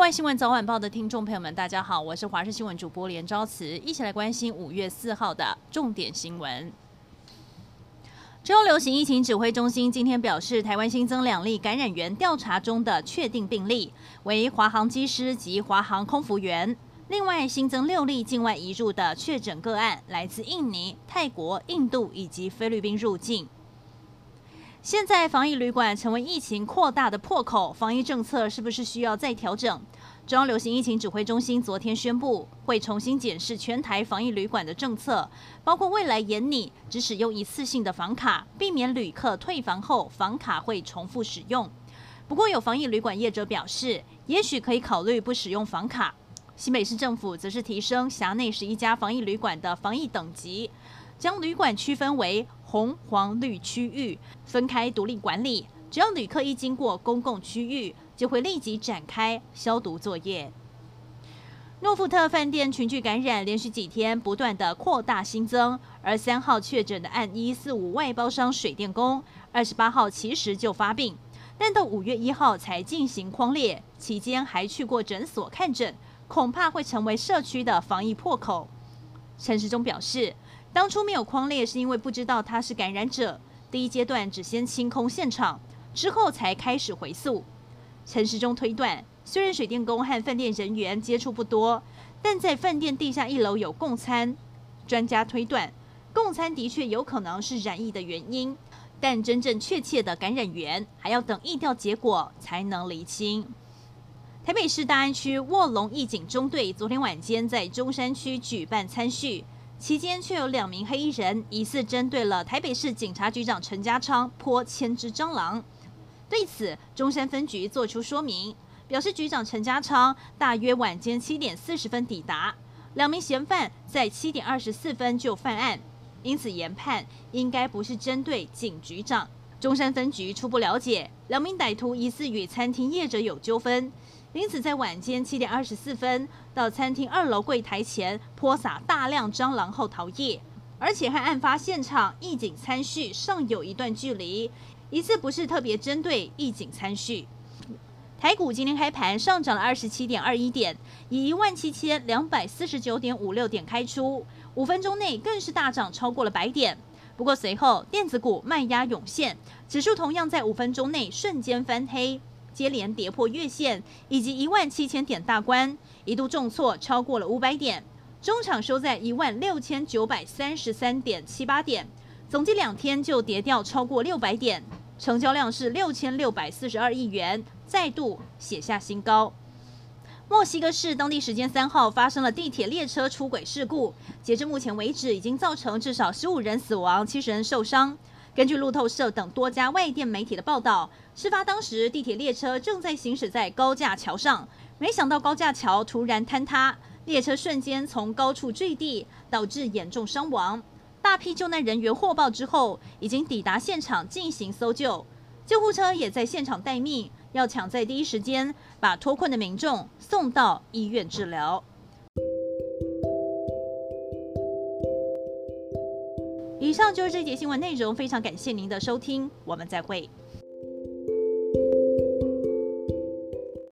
外新闻早晚报的听众朋友们，大家好，我是华视新闻主播连昭慈，一起来关心五月四号的重点新闻。中流行疫情指挥中心今天表示，台湾新增两例感染源调查中的确定病例，为华航机师及华航空服员。另外新增六例境外移入的确诊个案，来自印尼、泰国、印度以及菲律宾入境。现在防疫旅馆成为疫情扩大的破口，防疫政策是不是需要再调整？中央流行疫情指挥中心昨天宣布，会重新检视全台防疫旅馆的政策，包括未来严拟只使用一次性的房卡，避免旅客退房后房卡会重复使用。不过有防疫旅馆业者表示，也许可以考虑不使用房卡。新北市政府则是提升辖内十一家防疫旅馆的防疫等级，将旅馆区分为红、黄、绿区域，分开独立管理。只要旅客一经过公共区域，就会立即展开消毒作业。诺富特饭店群聚感染连续几天不断的扩大新增，而三号确诊的案一四五外包商水电工，二十八号其实就发病，但到五月一号才进行框列，期间还去过诊所看诊，恐怕会成为社区的防疫破口。陈时中表示。当初没有框列，是因为不知道他是感染者。第一阶段只先清空现场，之后才开始回溯。陈时中推断，虽然水电工和饭店人员接触不多，但在饭店地下一楼有共餐。专家推断，共餐的确有可能是染疫的原因，但真正确切的感染源还要等疫调结果才能厘清。台北市大安区卧龙义警中队昨天晚间在中山区举办餐叙。期间却有两名黑衣人疑似针对了台北市警察局长陈家昌泼千只蟑螂。对此，中山分局作出说明，表示局长陈家昌大约晚间七点四十分抵达，两名嫌犯在七点二十四分就犯案，因此研判应该不是针对警局长。中山分局初步了解，两名歹徒疑似与餐厅业者有纠纷。因此，在晚间七点二十四分到餐厅二楼柜台前泼洒大量蟑螂后逃逸，而且和案发现场义警餐叙尚有一段距离，疑似不是特别针对义警餐叙。台股今天开盘上涨了二十七点二一点，以一万七千两百四十九点五六点开出，五分钟内更是大涨超过了百点。不过随后电子股卖压涌现，指数同样在五分钟内瞬间翻黑。接连跌破月线以及一万七千点大关，一度重挫超过了五百点，中场收在一万六千九百三十三点七八点，总计两天就跌掉超过六百点，成交量是六千六百四十二亿元，再度写下新高。墨西哥市当地时间三号发生了地铁列车出轨事故，截至目前为止，已经造成至少十五人死亡，七十人受伤。根据路透社等多家外电媒体的报道，事发当时地铁列车正在行驶在高架桥上，没想到高架桥突然坍塌，列车瞬间从高处坠地，导致严重伤亡。大批救难人员获报之后，已经抵达现场进行搜救，救护车也在现场待命，要抢在第一时间把脱困的民众送到医院治疗。以上就是这节新闻内容，非常感谢您的收听，我们再会。